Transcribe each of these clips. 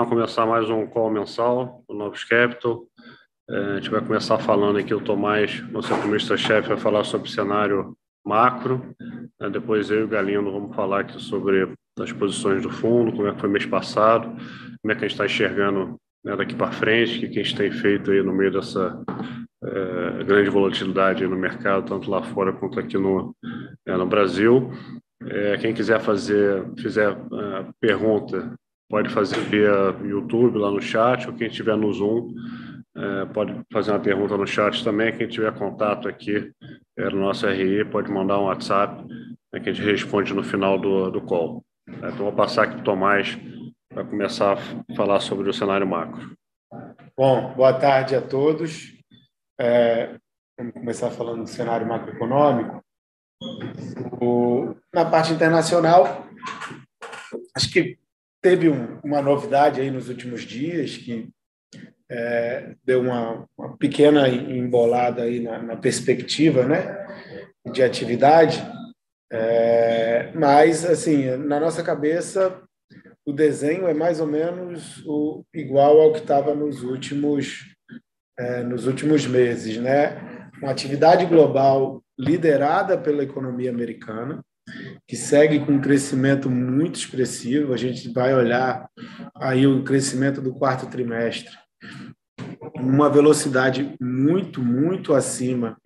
lá, começar mais um call mensal do Novos Capital. É, a gente vai começar falando aqui, o Tomás, nosso economista-chefe, vai falar sobre o cenário macro. Né? Depois eu e o Galindo vamos falar aqui sobre as posições do fundo, como é que foi mês passado, como é que a gente está enxergando né, daqui para frente, o que a gente tem feito aí no meio dessa é, grande volatilidade no mercado, tanto lá fora quanto aqui no, é, no Brasil. É, quem quiser fazer, fizer uh, pergunta, pode fazer via YouTube lá no chat, ou quem estiver no Zoom, uh, pode fazer uma pergunta no chat também. Quem tiver contato aqui é, no nosso RI, pode mandar um WhatsApp, né, que a gente responde no final do, do call. É, então, vou passar aqui para o Tomás para começar a falar sobre o cenário macro. Bom, boa tarde a todos. É, vamos começar falando do cenário macroeconômico. O, na parte internacional, acho que teve um, uma novidade aí nos últimos dias que é, deu uma, uma, pequena embolada aí na, na, perspectiva, né, de atividade. É, mas assim, na nossa cabeça, o desenho é mais ou menos o, igual ao que estava nos últimos é, nos últimos meses, né? Uma atividade global liderada pela economia americana, que segue com um crescimento muito expressivo. A gente vai olhar aí o crescimento do quarto trimestre, uma velocidade muito, muito acima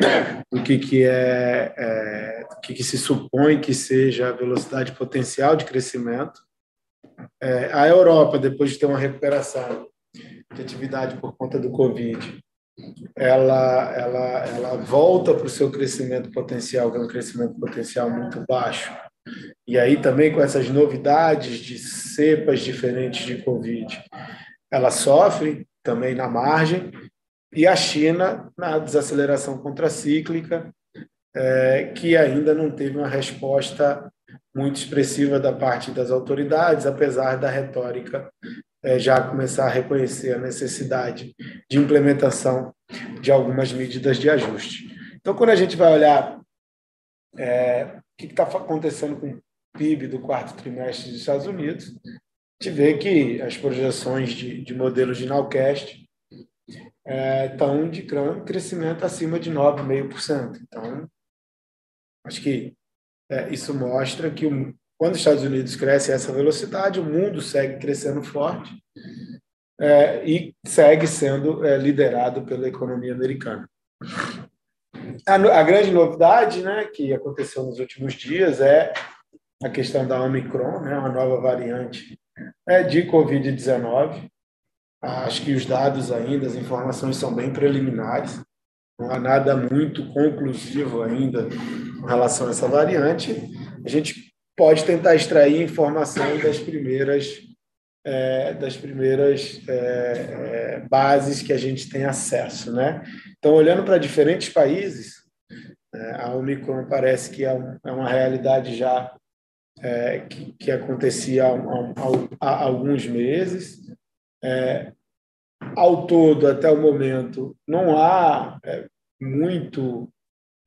do que, que é, é que, que se supõe que seja a velocidade potencial de crescimento. É, a Europa, depois de ter uma recuperação de atividade por conta do Covid, ela, ela, ela volta para o seu crescimento potencial, que é um crescimento potencial muito baixo. E aí também com essas novidades de cepas diferentes de Covid, ela sofre também na margem, e a China na desaceleração contracíclica, é, que ainda não teve uma resposta muito expressiva da parte das autoridades, apesar da retórica é, já começar a reconhecer a necessidade de implementação de algumas medidas de ajuste. Então, quando a gente vai olhar é, o que está acontecendo com o PIB do quarto trimestre dos Estados Unidos, a gente vê que as projeções de, de modelos de Nowcast é, estão indicando crescimento acima de 9,5%. Então, acho que é, isso mostra que o, quando os Estados Unidos cresce a essa velocidade, o mundo segue crescendo forte é, e segue sendo é, liderado pela economia americana. A, a, grande novidade né, que aconteceu nos últimos dias é a questão da Omicron, né, uma nova variante é, de Covid-19. Acho que os dados ainda, as informações são bem preliminares, não há nada muito conclusivo ainda com relação a essa variante. A gente pode tentar extrair informação das primeiras é, das primeiras é, é, bases que a gente tem acesso, né? Então, olhando para diferentes países, é, a Omicron parece que é, é uma realidade já é, que, que, acontecia há, há, há alguns meses. Ao todo, até o momento, não há muito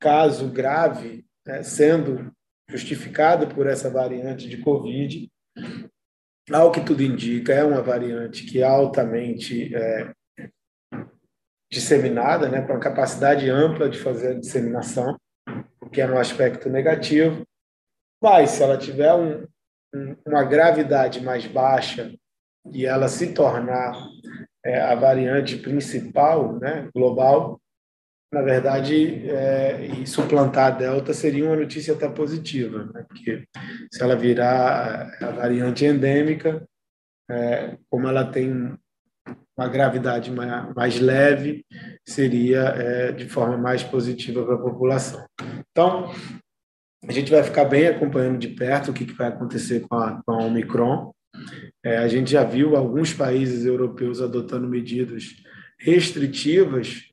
caso grave né, sendo justificado por essa variante de Covid. Ao que tudo indica, é uma variante que é altamente é, disseminada, né, com a capacidade ampla de fazer a disseminação, o que é um aspecto negativo. Mas, se ela tiver um, um, uma gravidade mais baixa e ela se tornar é, a variante principal né, global, na verdade, é, e suplantar a Delta seria uma notícia até positiva, né? porque se ela virar a variante endêmica, é, como ela tem uma gravidade mais, mais leve, seria é, de forma mais positiva para a população. Então, a gente vai ficar bem acompanhando de perto o que, que vai acontecer com a, com a Omicron. É, a gente já viu alguns países europeus adotando medidas restritivas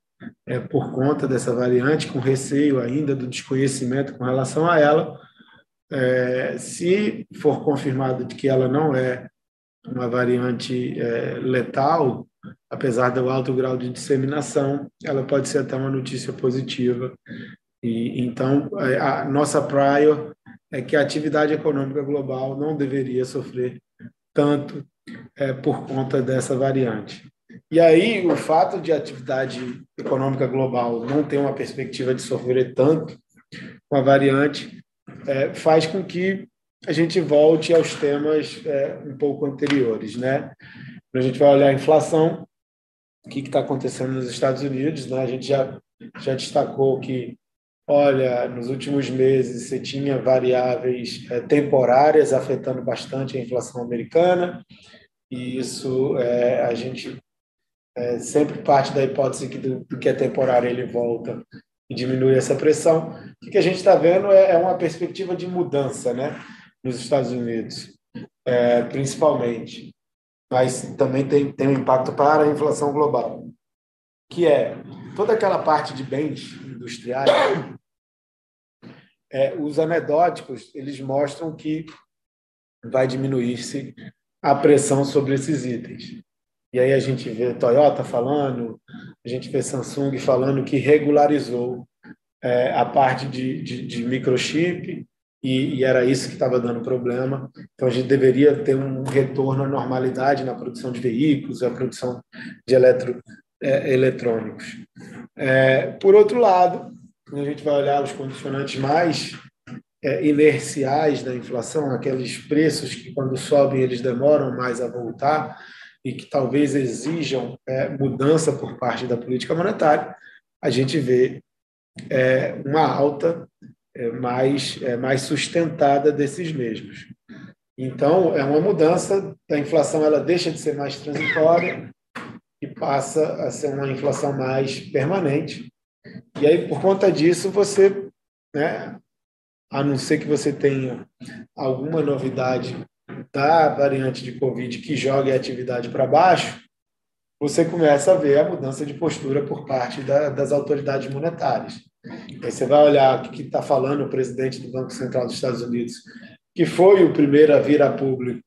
é, por conta dessa variante, com receio ainda do desconhecimento com relação a ela. É, se for confirmado de que ela não é uma variante é, letal, apesar do alto grau de disseminação, ela pode ser até uma notícia positiva. E então é, a nossa prior é que a atividade econômica global não deveria sofrer tanto é, por conta dessa variante. E aí, o fato de a atividade econômica global não ter uma perspectiva de sofrer tanto com a variante é, faz com que a gente volte aos temas é, um pouco anteriores. Né? A gente vai olhar a inflação, o que está acontecendo nos Estados Unidos. Né? A gente já, já destacou que, olha, nos últimos meses você tinha variáveis é, temporárias afetando bastante a inflação americana, e isso é, a gente é, sempre parte da hipótese que do, do, que é temporário ele volta e diminui essa pressão. O que a gente está vendo é, é, uma perspectiva de mudança né, nos Estados Unidos, é, principalmente, mas também tem, tem um impacto para a inflação global, que é toda aquela parte de bens industriais. É, os anedóticos eles mostram que vai diminuir-se a pressão sobre esses itens. E aí a gente vê Toyota falando, a gente vê Samsung falando que regularizou é, a parte de, de, de microchip e, e, era isso que estava dando problema. Então a gente deveria ter um retorno à normalidade na produção de veículos, a produção de eletro, é, eletrônicos. É, por outro lado, quando a gente vai olhar os condicionantes mais é, inerciais da inflação, aqueles preços que quando sobem eles demoram mais a voltar, e que talvez exijam é, mudança por parte da política monetária, a gente vê é, uma alta é, mais, é, mais sustentada desses mesmos. Então, é uma mudança, a inflação ela deixa de ser mais transitória e passa a ser uma inflação mais permanente. E aí, por conta disso, você, né, a não ser que você tenha alguma novidade da variante de Covid que joga a atividade para baixo, você começa a ver a mudança de postura por parte da, das autoridades monetárias. Aí você vai olhar o que está falando o presidente do Banco Central dos Estados Unidos, que foi o primeiro a vir a público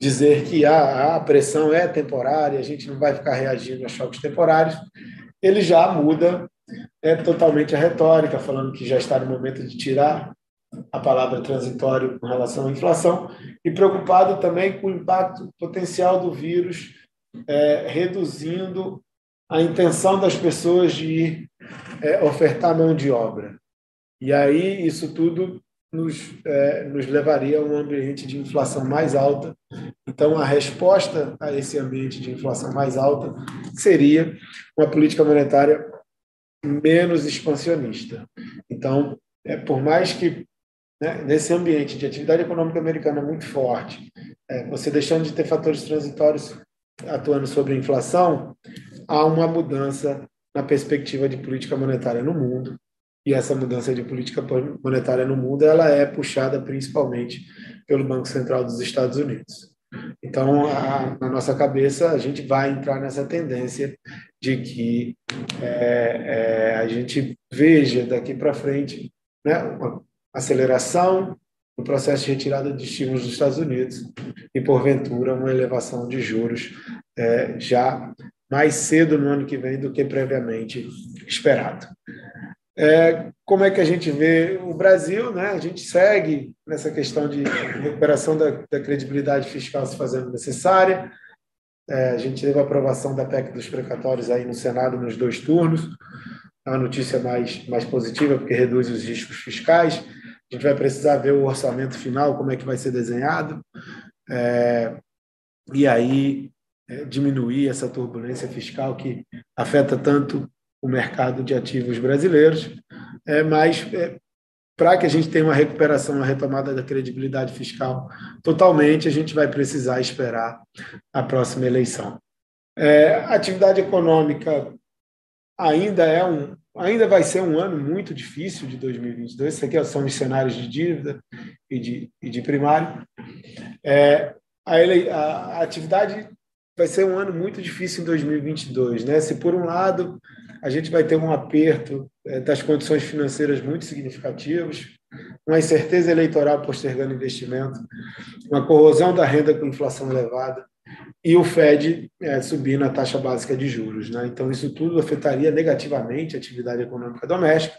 dizer que a, a pressão é temporária, a gente não vai ficar reagindo a choques temporários, ele já muda é, totalmente a retórica, falando que já está no momento de tirar a palavra transitório com relação à inflação, e preocupado também com o impacto potencial do vírus, é, reduzindo a intenção das pessoas de ir é, ofertar mão de obra. E aí isso tudo nos, é, nos levaria a um ambiente de inflação mais alta. Então, a resposta a esse ambiente de inflação mais alta seria uma política monetária menos expansionista. Então, é, por mais que né, nesse ambiente de atividade econômica americana muito forte, é, você deixando de ter fatores transitórios atuando sobre a inflação, há uma mudança na perspectiva de política monetária no mundo. E essa mudança de política monetária no mundo ela é puxada principalmente pelo Banco Central dos Estados Unidos. Então, a, na nossa cabeça, a gente vai entrar nessa tendência de que é, é, a gente veja daqui para frente né, uma aceleração no processo de retirada de estímulos dos Estados Unidos e, porventura, uma elevação de juros é, já mais cedo no ano que vem do que previamente esperado. É, como é que a gente vê o Brasil? Né? A gente segue nessa questão de recuperação da, da credibilidade fiscal se fazendo necessária. É, a gente teve a aprovação da PEC dos precatórios aí no Senado nos dois turnos. É uma notícia mais, mais positiva, porque reduz os riscos fiscais a gente vai precisar ver o orçamento final, como é que vai ser desenhado, é, e aí é, diminuir essa turbulência fiscal que afeta tanto o mercado de ativos brasileiros, é, mas é, para que a gente tenha uma recuperação, uma retomada da credibilidade fiscal totalmente, a gente vai precisar esperar a próxima eleição. É, atividade econômica ainda é um, ainda vai ser um ano muito difícil de 2022. Isso aqui são os cenários de dívida e de, e de primário. É, a, ele, a, a, atividade vai ser um ano muito difícil em 2022. Né? Se, por um lado, a gente vai ter um aperto é, das condições financeiras muito significativos, uma incerteza eleitoral postergando investimento, uma corrosão da renda com inflação elevada, e o Fed é, subindo a taxa básica de juros. Né? Então, isso tudo afetaria negativamente a atividade econômica doméstica.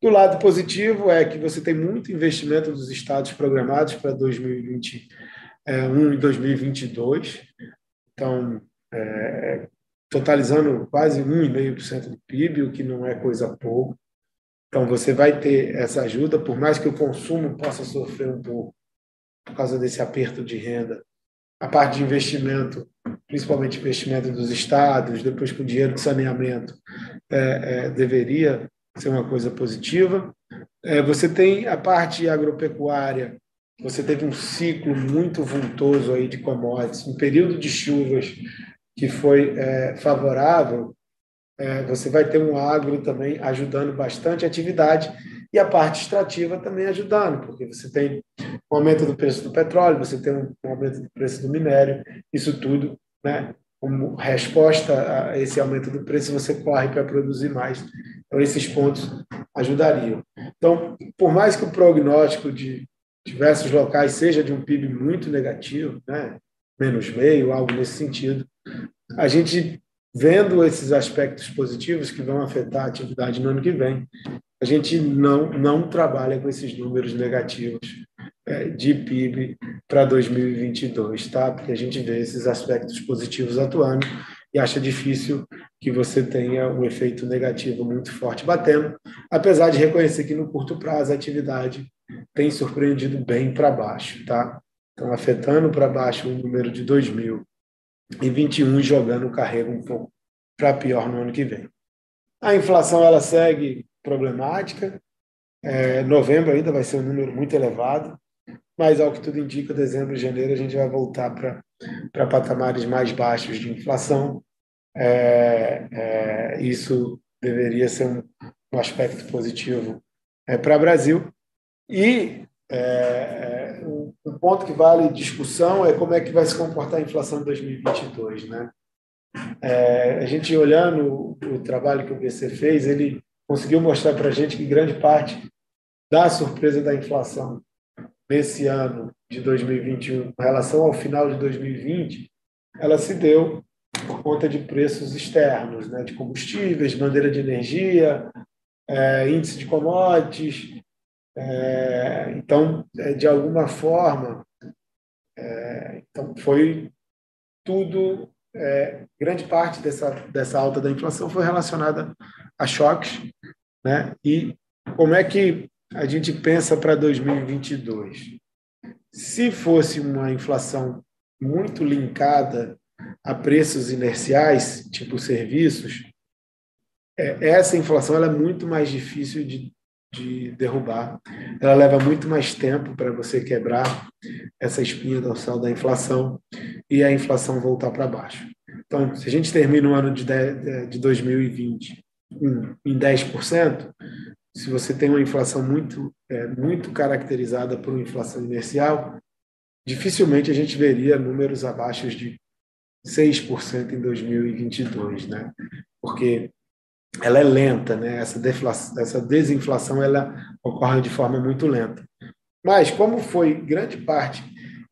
Do lado positivo é que você tem muito investimento dos estados programados para 2022 é, um em 2022. Então, é, totalizando quase 1,5% do PIB, o que não é coisa pouco. Então, você vai ter essa ajuda, por mais que o consumo possa sofrer um pouco por causa desse aperto de renda. A parte de investimento, principalmente investimento dos estados, depois com dinheiro de saneamento, é, é, deveria ser uma coisa positiva. É, você tem a parte agropecuária, você teve um ciclo muito vultoso aí de commodities, um período de chuvas que foi é, favorável, é, você vai ter um agro também ajudando bastante a atividade e a parte extrativa também ajudando, porque você tem um aumento do preço do petróleo, você tem um aumento do preço do minério, isso tudo, né, como resposta a esse aumento do preço, você corre para produzir mais. Então, esses pontos ajudariam. Então, por mais que o prognóstico de diversos locais seja de um PIB muito negativo, né, menos meio, algo nesse sentido, a gente vendo esses aspectos positivos que vão afetar a atividade no ano que vem, a gente não, não trabalha com esses números negativos é, de PIB para 2022, tá? Porque a gente vê esses aspectos positivos atuando e acha difícil que você tenha um efeito negativo muito forte batendo, apesar de reconhecer que no curto prazo a atividade tem surpreendido bem para baixo, tá? Então, afetando para baixo o número de 2000 e 21 jogando o carrego um pouco para pior no ano que vem. A inflação ela segue problemática. É, novembro ainda vai ser um número muito elevado, mas ao que tudo indica, dezembro e janeiro a gente vai voltar para patamares mais baixos de inflação. É, é, isso deveria ser um, um aspecto positivo é, para o Brasil. E é, um, um, ponto que vale discussão é como é que vai se comportar a inflação em 2022. Né? É, a gente olhando o, trabalho que o BC fez, ele conseguiu mostrar para a gente que grande parte da surpresa da inflação nesse ano de 2021 com relação ao final de 2020, ela se deu por conta de preços externos, né, de combustíveis, bandeira de energia, é, índice de commodities. É, então, é, de alguma forma, é, então foi tudo, é, grande parte dessa, dessa alta da inflação foi relacionada a choques, né? E como é que a gente pensa para 2022. Se fosse uma inflação muito linkada a preços inerciais, tipo serviços, é, essa inflação ela é muito mais difícil de, de derrubar. Ela leva muito mais tempo para você quebrar essa espinha dorsal da inflação e a inflação voltar para baixo. Então, se a gente termina o ano de, de 2020 em 10%, se você tem uma inflação muito, é, muito caracterizada por uma inflação inercial, dificilmente a gente veria números abaixo de 6% em 2022, né? Porque ela é lenta, né? Essa, deflação, essa desinflação ela ocorre de forma muito lenta. Mas como foi grande parte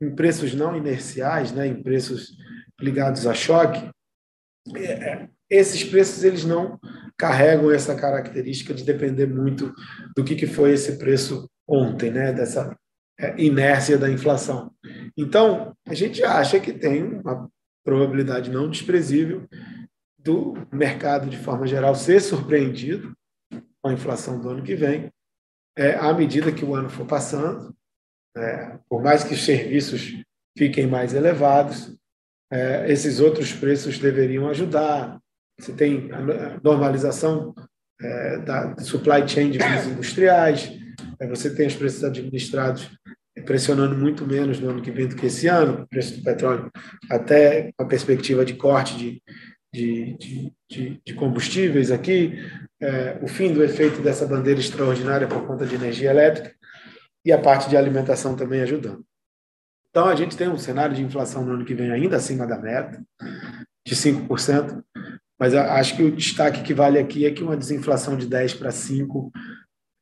em preços não inerciais, né? Em preços ligados a choque, é, é, esses preços eles não carregam essa característica de depender muito do que, que foi esse preço ontem, né? dessa é, inércia da inflação. Então, a gente acha que tem uma probabilidade não desprezível do mercado, de forma geral, ser surpreendido com a inflação do ano que vem, é, à medida que o ano for passando, é, por mais que os serviços fiquem mais elevados, é, esses outros preços deveriam ajudar, você tem a normalização é, da supply chain de bens industriais, é, você tem os preços administrados pressionando muito menos no ano que vem do que esse ano, o preço do petróleo, até a perspectiva de corte de, de, de, de combustíveis aqui, é, o fim do efeito dessa bandeira extraordinária por conta de energia elétrica e a parte de alimentação também ajudando. Então, a gente tem um cenário de inflação no ano que vem ainda acima da meta, de 5%, mas acho que o destaque que vale aqui é que uma desinflação de 10 para 5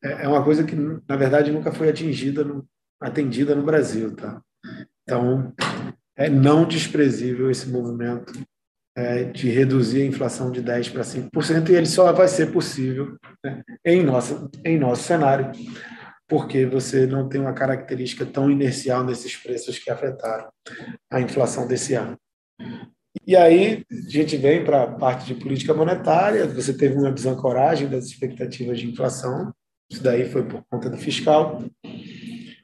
é, é uma coisa que, na verdade, nunca foi atingida, no, atendida no Brasil. Tá? Então, é não desprezível esse movimento é, de reduzir a inflação de 10 para 5%, e ele só vai ser possível né, em, nossa, em nosso cenário, porque você não tem uma característica tão inercial nesses preços que afetaram a inflação desse ano. E aí a gente vem para a parte de política monetária, você teve uma desancoragem das expectativas de inflação, isso daí foi por conta do fiscal.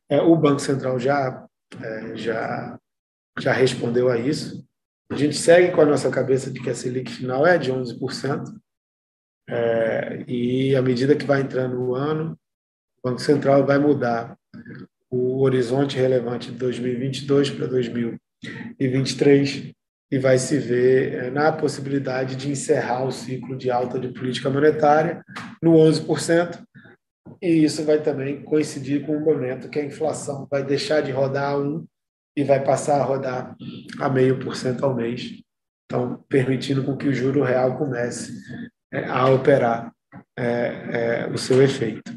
É, o Banco Central já, é, já, já respondeu a isso. A gente segue com a nossa cabeça de que a Selic final é de 11%, é, e à medida que vai entrando o ano, o Banco Central vai mudar o horizonte relevante de 2022 para 2023 e vai se ver é, na possibilidade de encerrar o ciclo de alta de política monetária no 11%, e isso vai também coincidir com o momento que a inflação vai deixar de rodar a 1 e vai passar a rodar a meio por cento ao mês, então permitindo com que o juro real comece é, a operar é, é, o seu efeito.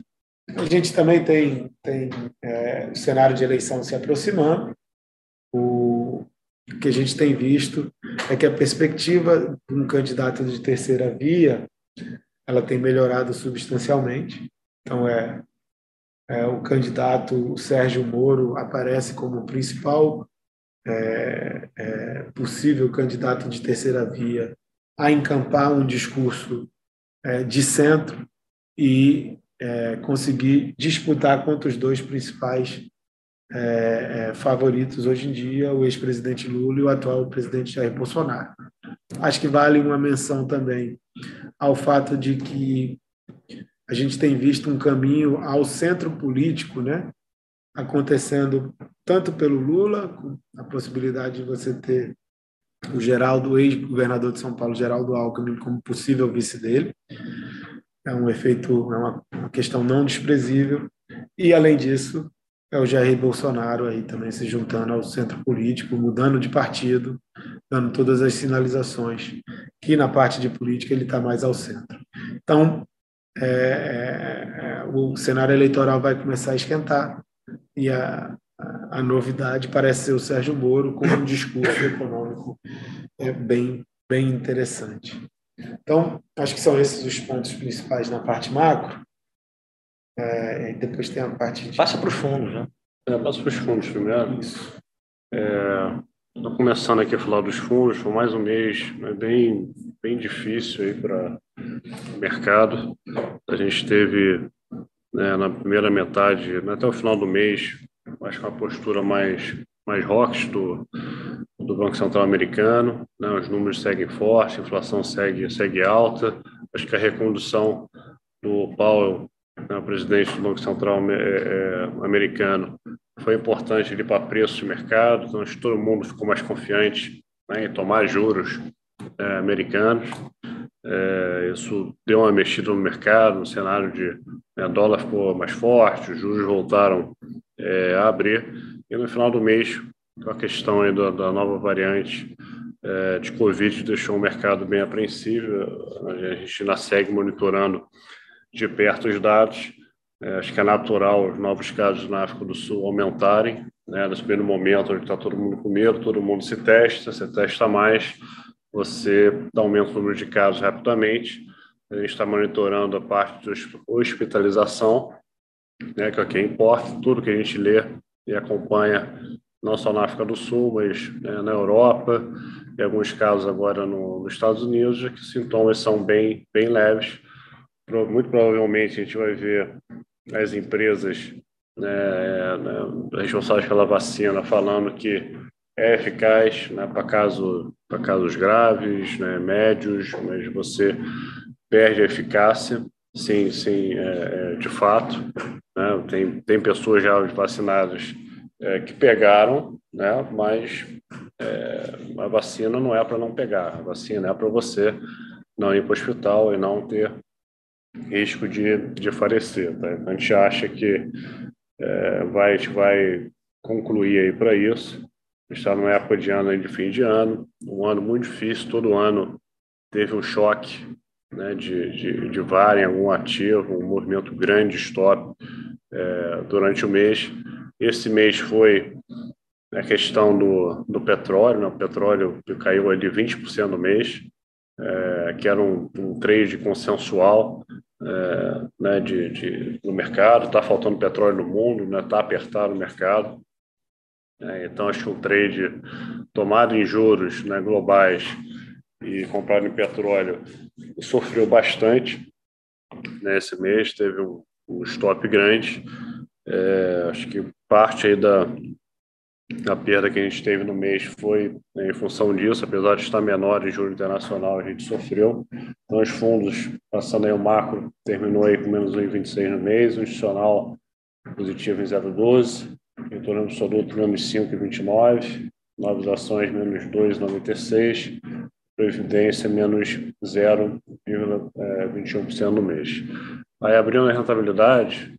A gente também tem, tem é, o cenário de eleição se aproximando. O que a gente tem visto é que a perspectiva de um candidato de terceira via ela tem melhorado substancialmente. Então, é, é o candidato Sérgio Moro aparece como o principal é, é, possível candidato de terceira via a encampar um discurso é, de centro e é, conseguir disputar contra os dois principais é, favoritos hoje em dia, o ex-presidente Lula e o atual presidente Jair Bolsonaro. Acho que vale uma menção também ao fato de que a gente tem visto um caminho ao centro político, né? acontecendo tanto pelo Lula, com a possibilidade de você ter o Geraldo, ex-governador de São Paulo, Geraldo Alckmin, como possível vice dele. É um efeito, é uma questão não desprezível. E, além disso, é o Jair Bolsonaro aí também se juntando ao centro político, mudando de partido, dando todas as sinalizações que na parte de política ele está mais ao centro. Então, é, é, é, o cenário eleitoral vai começar a esquentar e a, a, novidade parece ser o Sérgio Moro com um discurso econômico é, bem, bem interessante. Então, acho que são esses os pontos principais na parte macro. É, depois tem a parte de... Passa para os fundos, né? É, passa para os fundos primeiro. Isso. É, Estou começando aqui a falar dos fundos, foi mais um mês é bem, bem difícil aí para o mercado. A gente teve né, na primeira metade, né, até o final do mês, acho que uma postura mais, mais rocks do, do Banco Central americano. Né, os números seguem fortes, a inflação segue, segue alta. Acho que a recondução do Powell, né, o presidente do Banco Central é, é, americano, foi importante ali para preço de mercado, então todo mundo ficou mais confiante né, em tomar juros é, americanos. É, isso deu uma mexida no mercado, no cenário de né, dólar ficou mais forte, os juros voltaram é, a abrir, e no final do mês, a questão aí da, da nova variante é, de Covid, deixou o mercado bem apreensível. A gente ainda segue monitorando de perto os dados. É, acho que é natural os novos casos na África do Sul aumentarem. Né? Nesse primeiro momento, onde está todo mundo com medo, todo mundo se testa, se testa mais, você aumenta o número de casos rapidamente. A gente está monitorando a parte de hospitalização, né, que é o que importa, tudo que a gente lê e acompanha, não só na África do Sul, mas né, na Europa, em alguns casos agora no, nos Estados Unidos, que os sintomas são bem, bem leves. Muito provavelmente a gente vai ver as empresas né, responsáveis pela vacina falando que é eficaz né, para caso, casos graves, né, médios, mas você perde a eficácia, sim, sim, é, é, de fato. Né, tem, tem pessoas já vacinadas é, que pegaram, né, mas é, a vacina não é para não pegar, a vacina é para você não ir para o hospital e não ter risco de, de falecer. Tá? Então, a gente acha que é, vai, a gente vai concluir aí para isso. Está numa época de ano de fim de ano, um ano muito difícil, todo ano teve um choque né, de, de, de VAR em algum ativo, um movimento grande de stop é, durante o mês. Esse mês foi a questão do, do petróleo, né? o petróleo caiu ali 20% no mês, é, que era um, um trade consensual, é, né, de, de, no mercado, está faltando petróleo no mundo, está né, tá apertado o mercado. É, então, acho que o trade tomado em juros né, globais e comprado em petróleo sofreu bastante nesse mês, teve um, um stop grande. É, acho que parte aí da, a perda que a gente teve no mês foi em função disso, apesar de estar menor em juro internacional, a gente sofreu. Então, os fundos, passando aí o macro, terminou aí com menos 1,26 no mês, o institucional positivo em 0,12, retorno absoluto menos 5,29, novas ações menos 2,96, previdência menos 0,21% é, no mês. Aí, abrindo a rentabilidade,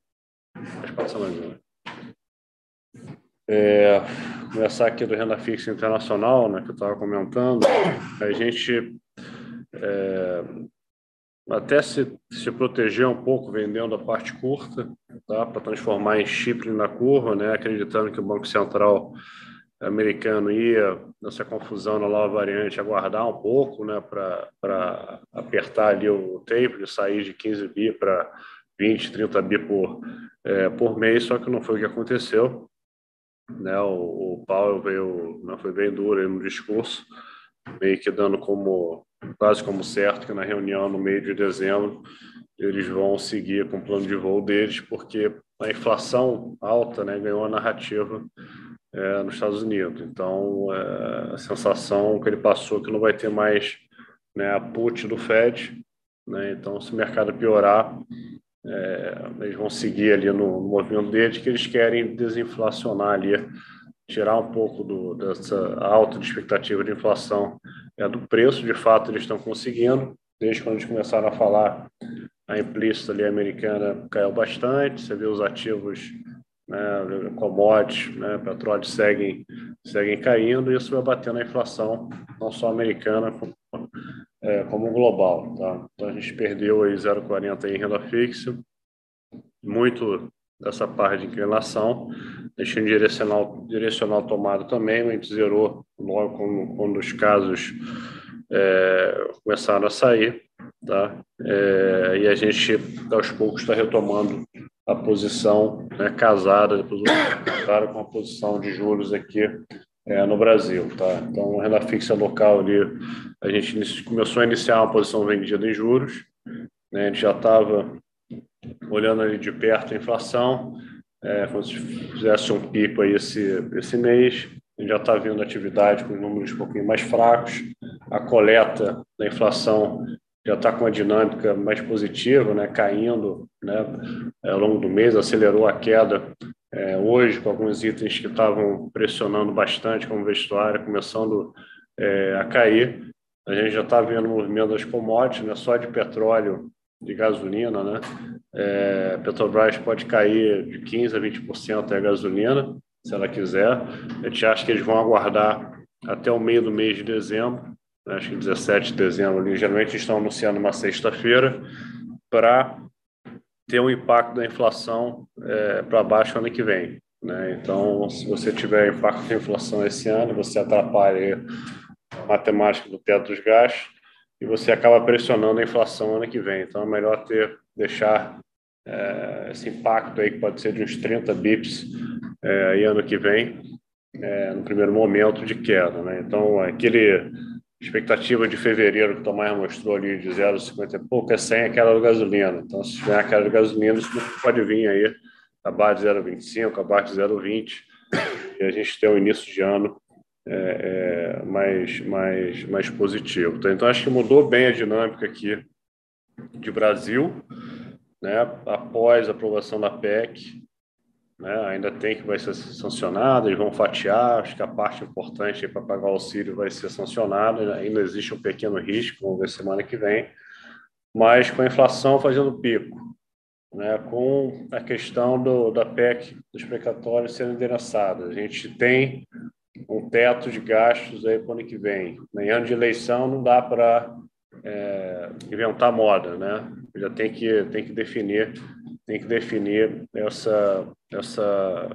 pode passar mais uma. É, começar aqui do renda fixa internacional, né, que eu estava comentando, a gente é, até se, se proteger um pouco vendendo a parte curta, tá, para transformar em chip na curva, né, acreditando que o Banco Central americano ia nessa confusão na nova variante aguardar um pouco, né, para apertar ali o tape, de sair de 15 bi para 20, 30 bi por, é, por mês, só que não foi o que aconteceu né? O, o Paulo veio, não foi bem duro no discurso, meio que dando como quase como certo que na reunião no meio de dezembro eles vão seguir com o plano de voo deles, porque a inflação alta, né, ganhou a narrativa é, nos Estados Unidos. Então, é, a sensação que ele passou é que não vai ter mais né, a put do Fed. Né? Então, se o mercado piorar, é, eles vão seguir ali no, movimento deles, que eles querem desinflacionar ali, tirar um pouco do, dessa alta de expectativa de inflação é, do preço. De fato, eles estão conseguindo. Desde quando eles começaram a falar, a implícita ali americana caiu bastante. Você vê os ativos, né, commodities, né, petróleo seguem, seguem caindo. E isso vai batendo a inflação, não só americana, como é, como global. Tá? Então a gente perdeu aí 0,40 em renda fixa, muito dessa parte de inclinação, deixando direcional, direcional tomado também, a gente zerou logo quando, quando os casos é, começaram a sair, tá? É, e a gente aos poucos está retomando a posição né, casada, depois casada com a posição de juros aqui é, no Brasil. Tá? Então, renda fixa local ali, a gente começou a iniciar uma posição vendida em juros, né? a gente já estava olhando ali de perto a inflação, é, como se fizesse um pico aí esse, esse mês, a gente já está vendo atividade com números um pouquinho mais fracos, a coleta da inflação já está com uma dinâmica mais positiva, né, caindo né, ao longo do mês, acelerou a queda é, hoje, com alguns itens que estavam pressionando bastante, como vestuário, começando é, a cair. A gente já está vendo o movimento das commodities, né? só de petróleo, de gasolina. Né? É, Petrobras pode cair de 15% a 20% a gasolina, se ela quiser. A gente acha que eles vão aguardar até o meio do mês de dezembro, né? acho que 17 de dezembro, ali, geralmente estão anunciando uma sexta-feira, para ter um impacto da inflação é, para baixo ano que vem. Né? Então, se você tiver impacto da inflação esse ano, você atrapalha a matemática do teto dos gastos e você acaba pressionando a inflação ano que vem. Então, é melhor ter deixar é, esse impacto aí, que pode ser de uns 30 bips é, ano que vem, é, no primeiro momento de queda. Né? Então, aquele expectativa de fevereiro que o Tomás mostrou ali de 0,50 e pouco é sem aquela da gasolina. Então, se tiver aquela da gasolina, isso pode vir aí abaixo de 0,25, abaixo de 0,20 e a gente tem um início de ano é, é, mais, mais, mais positivo. Tá? Então, acho que mudou bem a dinâmica aqui de Brasil, né? após a aprovação da PEC, né? ainda tem que vai ser sancionado, eles vão fatiar, acho que a parte importante para pagar o auxílio vai ser sancionada, ainda existe um pequeno risco, vamos ver semana que vem, mas com a inflação fazendo pico, né? com a questão do, da PEC dos precatórios sendo endereçada, a gente tem um teto de gastos aí para o ano que vem. Em ano de eleição não dá para é, inventar moda, né? Já tem que, tem que definir tem que definir essa, essa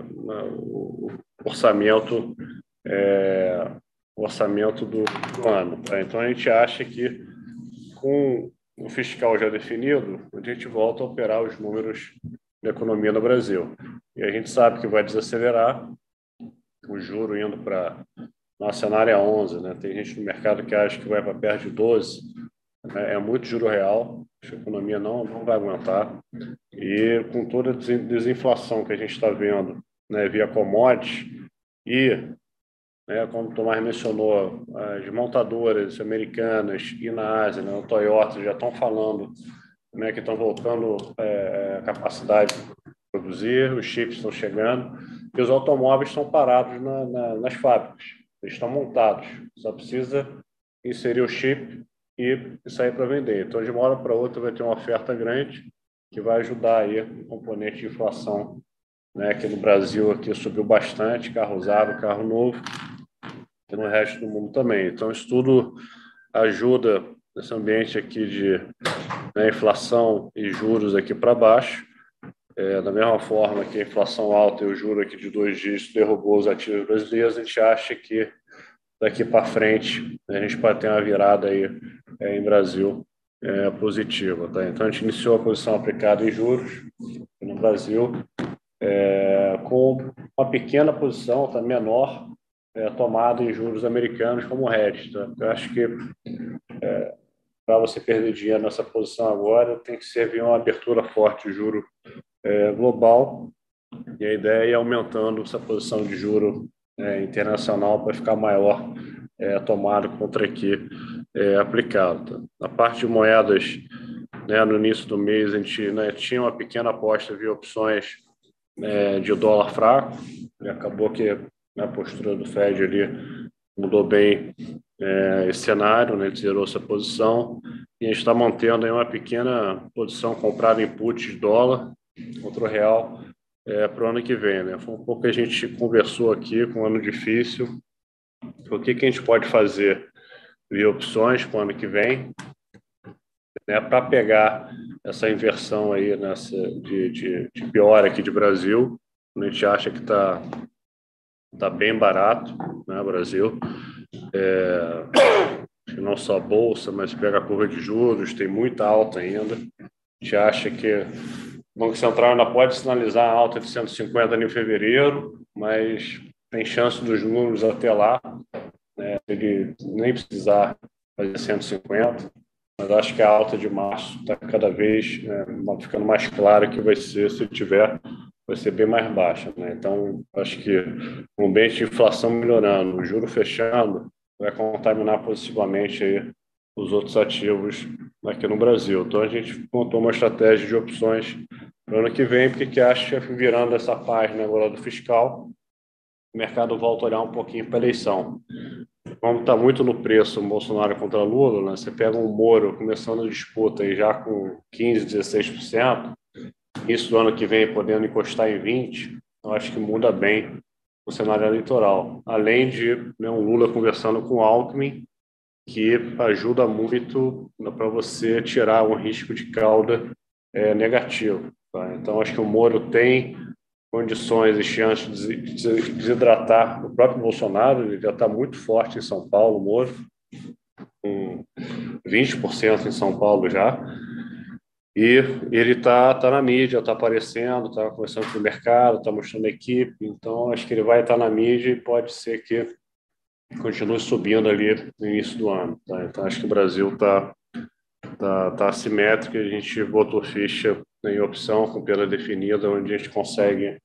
o orçamento é, orçamento do, do ano. Tá? Então a gente acha que com o fiscal já definido, a gente volta a operar os números da economia no Brasil. E a gente sabe que vai desacelerar, o juro indo para nossa cenário é 11, né? Tem gente no mercado que acha que vai para perto de 12. É, é muito juro real, a economia não, não vai aguentar. E com toda a desinflação que a gente está vendo né, via commodities e, né, como o Tomás mencionou, as montadoras americanas e na Ásia, né, o Toyota, já estão falando né, que estão voltando é, a capacidade de produzir, os chips estão chegando e os automóveis estão parados na, na, nas fábricas. Eles estão montados, só precisa inserir o chip e sair para vender. Então, de uma hora para outra, vai ter uma oferta grande que vai ajudar aí o componente de inflação, né? Aqui no Brasil aqui subiu bastante, carro usado, carro novo, e no resto do mundo também. Então, isso tudo ajuda nesse ambiente aqui de né, inflação e juros aqui para baixo. É, da mesma forma que a inflação alta e o juro aqui de dois dígitos derrubou os ativos brasileiros, a gente acha que daqui para frente a gente pode ter uma virada aí é, em Brasil é, positiva. Tá? Então a gente iniciou a posição aplicada em juros no Brasil é, com uma pequena posição, tá menor, é, tomada em juros americanos como hedge. Tá? Eu acho que é, para você perder dinheiro nessa posição agora, tem que servir uma abertura forte de juro é, global e a ideia é aumentando essa posição de juro é, internacional para ficar maior é, tomado contra aqui é, aplicado. Na parte de moedas, né, no início do mês a gente né, tinha uma pequena aposta via opções é, de dólar fraco e acabou que né, a postura do Fed ali mudou bem é, esse cenário, né, zerou essa posição e a gente está mantendo aí uma pequena posição comprada em put de dólar contra o real é, para o ano que vem. Né? Foi um pouco que a gente conversou aqui com um ano difícil. O que, que a gente pode fazer via opções para o ano que vem, né, para pegar essa inversão aí nessa de, de, de pior aqui de Brasil. A gente acha que está tá bem barato, né, Brasil. É, não só a bolsa, mas pega a curva de juros, tem muita alta ainda. A gente acha que o Banco Central ainda pode sinalizar a alta de 150 em fevereiro, mas tem chance dos números até lá, né, ele nem precisar fazer 150, mas acho que a alta de março está cada vez né, ficando mais clara que vai ser, se tiver, vai ser bem mais baixa. Né? Então, acho que o ambiente de inflação melhorando, o juro fechando, vai contaminar positivamente aí os outros ativos aqui no Brasil. Então, a gente montou uma estratégia de opções para o ano que vem, porque que acha que virando essa página agora do fiscal, o mercado volta a olhar um pouquinho para a eleição. Como está muito no preço Bolsonaro contra Lula, né? você pega um Moro começando a disputa e já com 15%, 16%, isso do ano que vem podendo encostar em 20%, eu acho que muda bem o cenário eleitoral. Além de né, um Lula conversando com o Alckmin, que ajuda muito né, para você tirar um risco de cauda é, negativo. Tá? Então, acho que o Moro tem condições e chances de desidratar o próprio Bolsonaro, ele já está muito forte em São Paulo, Moro, com 20% em São Paulo já, e ele está tá na mídia, está aparecendo, está conversando com o mercado, está mostrando a equipe, então acho que ele vai estar tá na mídia e pode ser que continue subindo ali no início do ano. Tá? Então acho que o Brasil está tá, assimétrico e a gente botou ficha em opção com perda definida, onde a gente consegue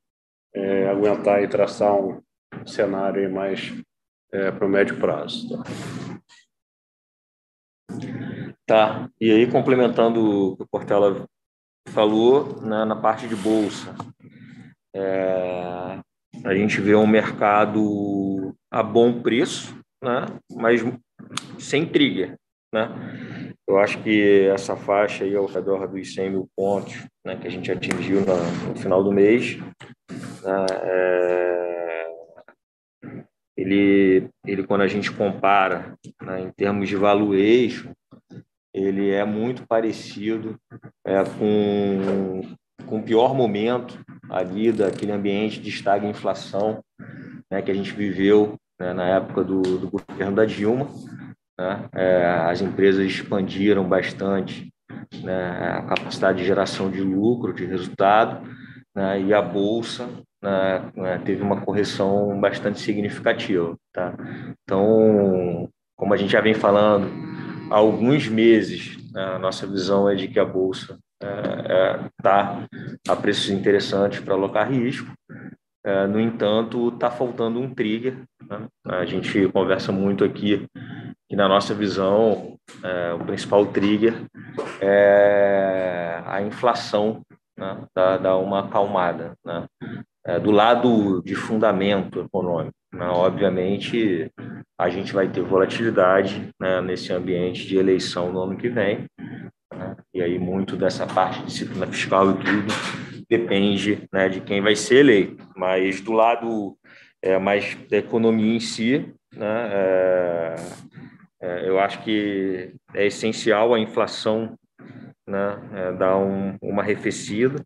é, aguentar e traçar um cenário mais é, para o médio prazo. Tá? tá, e aí complementando o que o Portela falou, né, na parte de bolsa, é, a gente vê um mercado a bom preço, né, mas sem trigger, né? Eu acho que essa faixa aí ao redor dos 100 mil pontos, né, que a gente atingiu no, no final do mês, né, é, ele, ele, quando a gente compara né, em termos de valuation, ele é muito parecido é, com, com o pior momento ali daquele ambiente de estagnação né, que a gente viveu né, na época do, do governo da Dilma, né? É, as empresas expandiram bastante né, a capacidade de geração de lucro, de resultado, né, e a bolsa né, né teve uma correção bastante significativa. Tá? Então, como a gente já vem falando há alguns meses, né, a nossa visão é de que a bolsa está é, é, a preços interessantes para alocar risco. É, no entanto, está faltando um trigger. Né? A gente conversa muito aqui que, na nossa visão, é, o principal trigger é a inflação né? uma acalmada. Né? É, do lado de fundamento econômico, né? obviamente, a gente vai ter volatilidade né, nesse ambiente de eleição no ano que vem, né? E aí muito dessa parte de disciplina fiscal e tudo depende né, de quem vai ser eleito. Mas do lado é, mais da economia em si, né, é, eu acho que é essencial a inflação né, é, dar um, uma arrefecida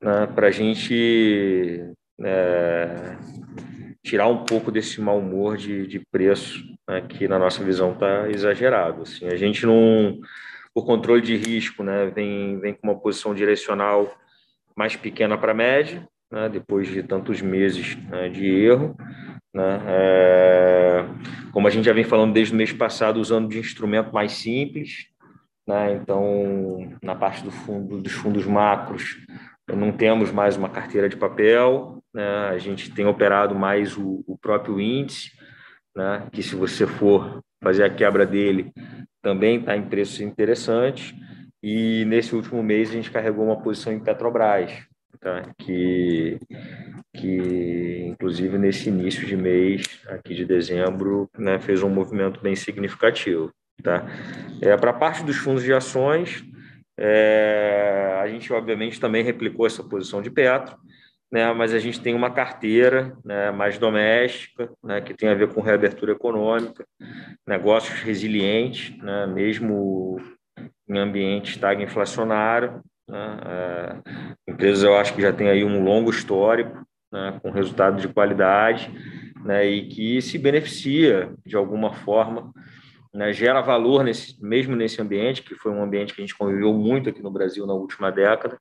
né, para a gente é, tirar um pouco desse mau humor de, de preço né, que na nossa visão está exagerado. Assim, a gente não o controle de risco né, vem, vem com uma posição direcional mais pequena para média, né, depois de tantos meses né, de erro. Né, é, como a gente já vem falando desde o mês passado, usando de instrumento mais simples. Né, então, na parte do fundo, dos fundos macros, não temos mais uma carteira de papel, né, a gente tem operado mais o, o próprio índice, né, que se você for fazer a quebra dele, também está em preços interessantes. E nesse último mês a gente carregou uma posição em Petrobras, tá? que, que inclusive nesse início de mês, aqui de dezembro, né, fez um movimento bem significativo. Tá? É, Para a parte dos fundos de ações, é, a gente obviamente também replicou essa posição de Petro, né, mas a gente tem uma carteira né, mais doméstica, né, que tem a ver com reabertura econômica, negócios resilientes, né, mesmo em ambiente estagna inflacionário. Né, é, empresas, eu acho que já tem aí um longo histórico, né, com resultado de qualidade, né, e que se beneficia de alguma forma, né, gera valor nesse, mesmo nesse ambiente, que foi um ambiente que a gente conviveu muito aqui no Brasil na última década,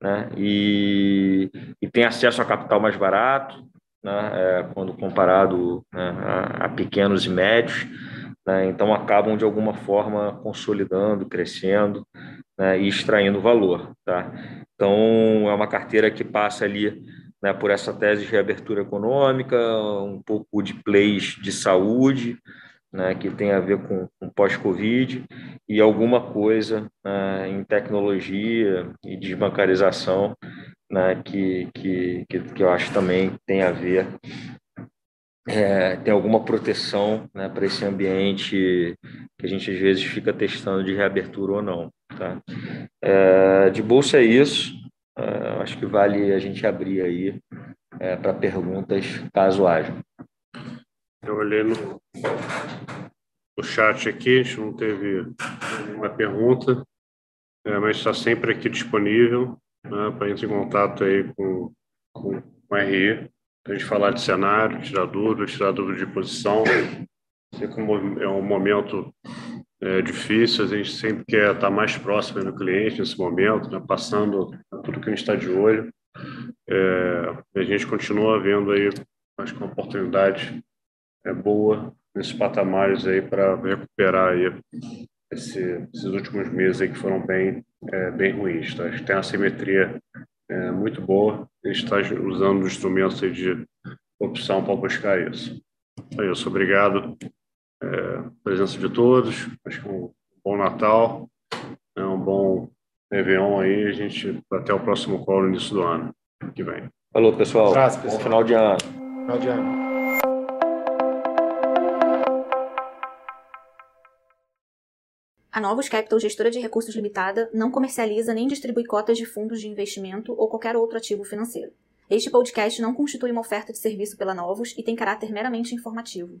né? e, e tem acesso a capital mais barato, né? É, quando comparado né, a, a, pequenos e médios, né? então acabam de alguma forma consolidando, crescendo né? e extraindo valor. Tá? Então é uma carteira que passa ali né, por essa tese de reabertura econômica, um pouco de plays de saúde, né, que tem a ver com, com pós-Covid e alguma coisa né, em tecnologia e desbancarização né, que, que, que, eu acho também tem a ver, é, tem alguma proteção né, para esse ambiente que a gente às vezes fica testando de reabertura ou não. Tá? É, de bolsa é isso, é, acho que vale a gente abrir aí é, para perguntas caso haja. Eu olhei no, no chat aqui, a gente não teve uma pergunta, é, mas está sempre aqui disponível né, para entrar em contato aí com, com, com a RE, a gente falar de cenário, tirar dúvidas, tirar dúvidas de posição. Sei que é um momento é, difícil, a gente sempre quer estar mais próximo do cliente nesse momento, né, passando tudo que a gente está de olho. É, a gente continua vendo aí, acho que uma oportunidade é boa nesses patamares aí para recuperar aí esse, esses últimos meses aí que foram bem é, bem ruins. Tá? A gente tem uma simetria é, muito boa. A gente está usando os instrumentos de opção para buscar isso. É isso. Obrigado é, presença de todos. Acho que um bom Natal, é um bom Réveillon aí. A gente até o próximo call no início do ano que vem. Falou, pessoal. Um abraço, pessoal. Bom final de ano. Final de ano. A Novos Capital, gestora de recursos limitada, não comercializa nem distribui cotas de fundos de investimento ou qualquer outro ativo financeiro. Este podcast não constitui uma oferta de serviço pela Novos e tem caráter meramente informativo.